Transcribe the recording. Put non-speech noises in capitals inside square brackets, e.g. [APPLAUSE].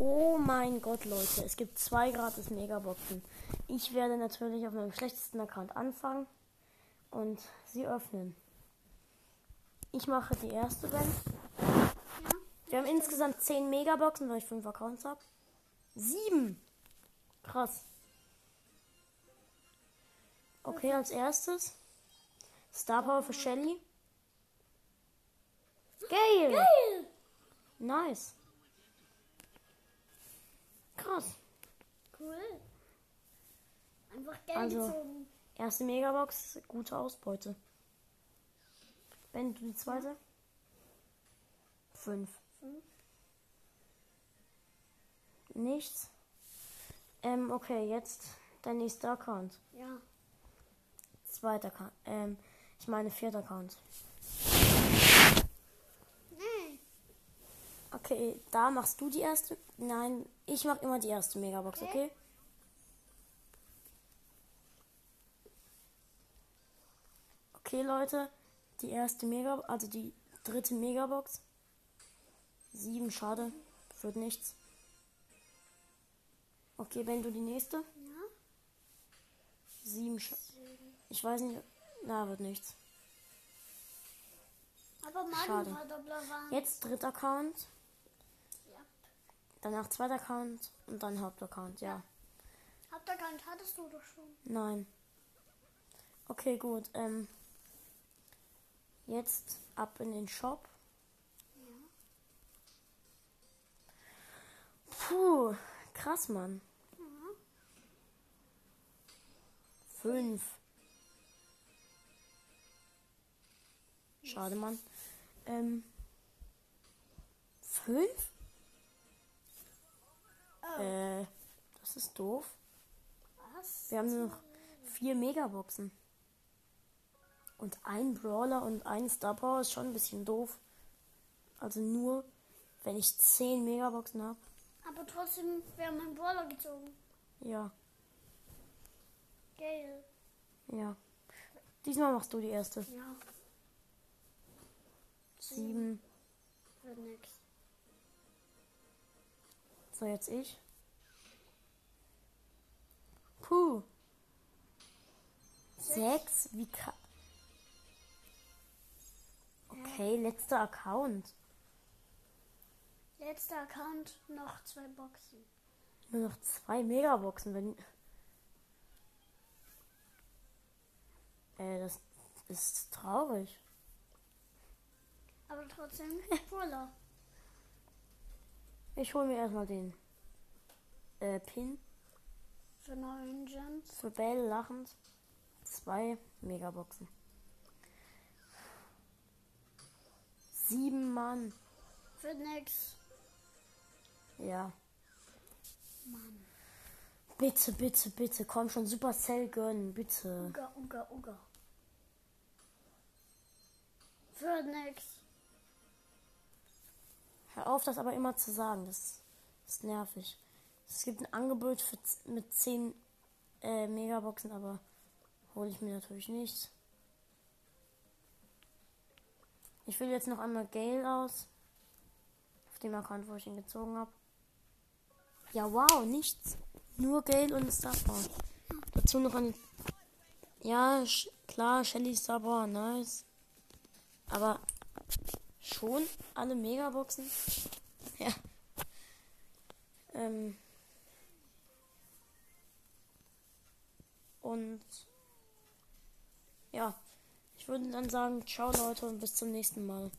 Oh mein Gott, Leute, es gibt zwei gratis Megaboxen. Ich werde natürlich auf meinem schlechtesten Account anfangen und sie öffnen. Ich mache die erste, Ben. Wir haben insgesamt 10 Megaboxen, weil ich 5 Accounts habe. 7! Krass. Okay, als erstes Star Power für Shelly. Gale! Geil! Nice. Also-. Erste Megabox, gute Ausbeute. Ben, du die zweite? Fünf. Fünf. Nichts. Ähm, okay, jetzt dein nächster Account. Ja. Zweiter Account. Ähm, ich meine vierter Account. Nee. Okay, da machst du die erste. Nein, ich mach immer die erste Megabox, Okay. okay? Okay, Leute, die erste Mega, also die dritte Megabox. Sieben, schade, wird nichts. Okay, wenn du die nächste. Ja. Sieben, sch ich weiß nicht, na, wird nichts. Aber Schade. Jetzt dritter Account, Ja. danach zweiter Account und dann Hauptaccount, ja. Haupterkannt hattest du doch schon. Nein. Okay, gut. Ähm, jetzt ab in den Shop. Puh, krass, Mann. Fünf. Schade, Mann. Ähm, fünf? Oh. Äh, das ist doof. Was? Wir haben nur noch vier Megaboxen. Und ein Brawler und ein Star Power ist schon ein bisschen doof. Also nur, wenn ich zehn Megaboxen habe. Aber trotzdem, haben einen Brawler gezogen. Ja, Geil. ja. Diesmal machst du die erste. Ja. Sieben. Wird nix. So, jetzt ich. Puh. Sechs? Wie krass. Okay, letzter Account. Letzter Account, noch zwei Boxen. Nur noch zwei Megaboxen, wenn. Äh, das ist traurig. Aber trotzdem [LAUGHS] Brawler. Ich hole mir erstmal den äh, Pin Für neun Gems. für Bell lachend. Zwei Megaboxen. Sieben Mann. Wird nix. Ja. Mann. Bitte, bitte, bitte. Komm schon, Supercell gönnen, bitte. Uga, uga, uga. Wird nix. Hör auf, das aber immer zu sagen. Das ist nervig. Es gibt ein Angebot für, mit 10 äh, Megaboxen, aber hole ich mir natürlich nicht. Ich will jetzt noch einmal Gale aus. Auf dem Account, wo ich ihn gezogen habe. Ja, wow, nichts. Nur Gale und Star Power. Dazu noch eine. Ja, klar, Shelly Star Power, nice. Aber schon alle Megaboxen? [LAUGHS] Ja. Ähm. Und ja, würde dann sagen, ciao Leute und bis zum nächsten Mal.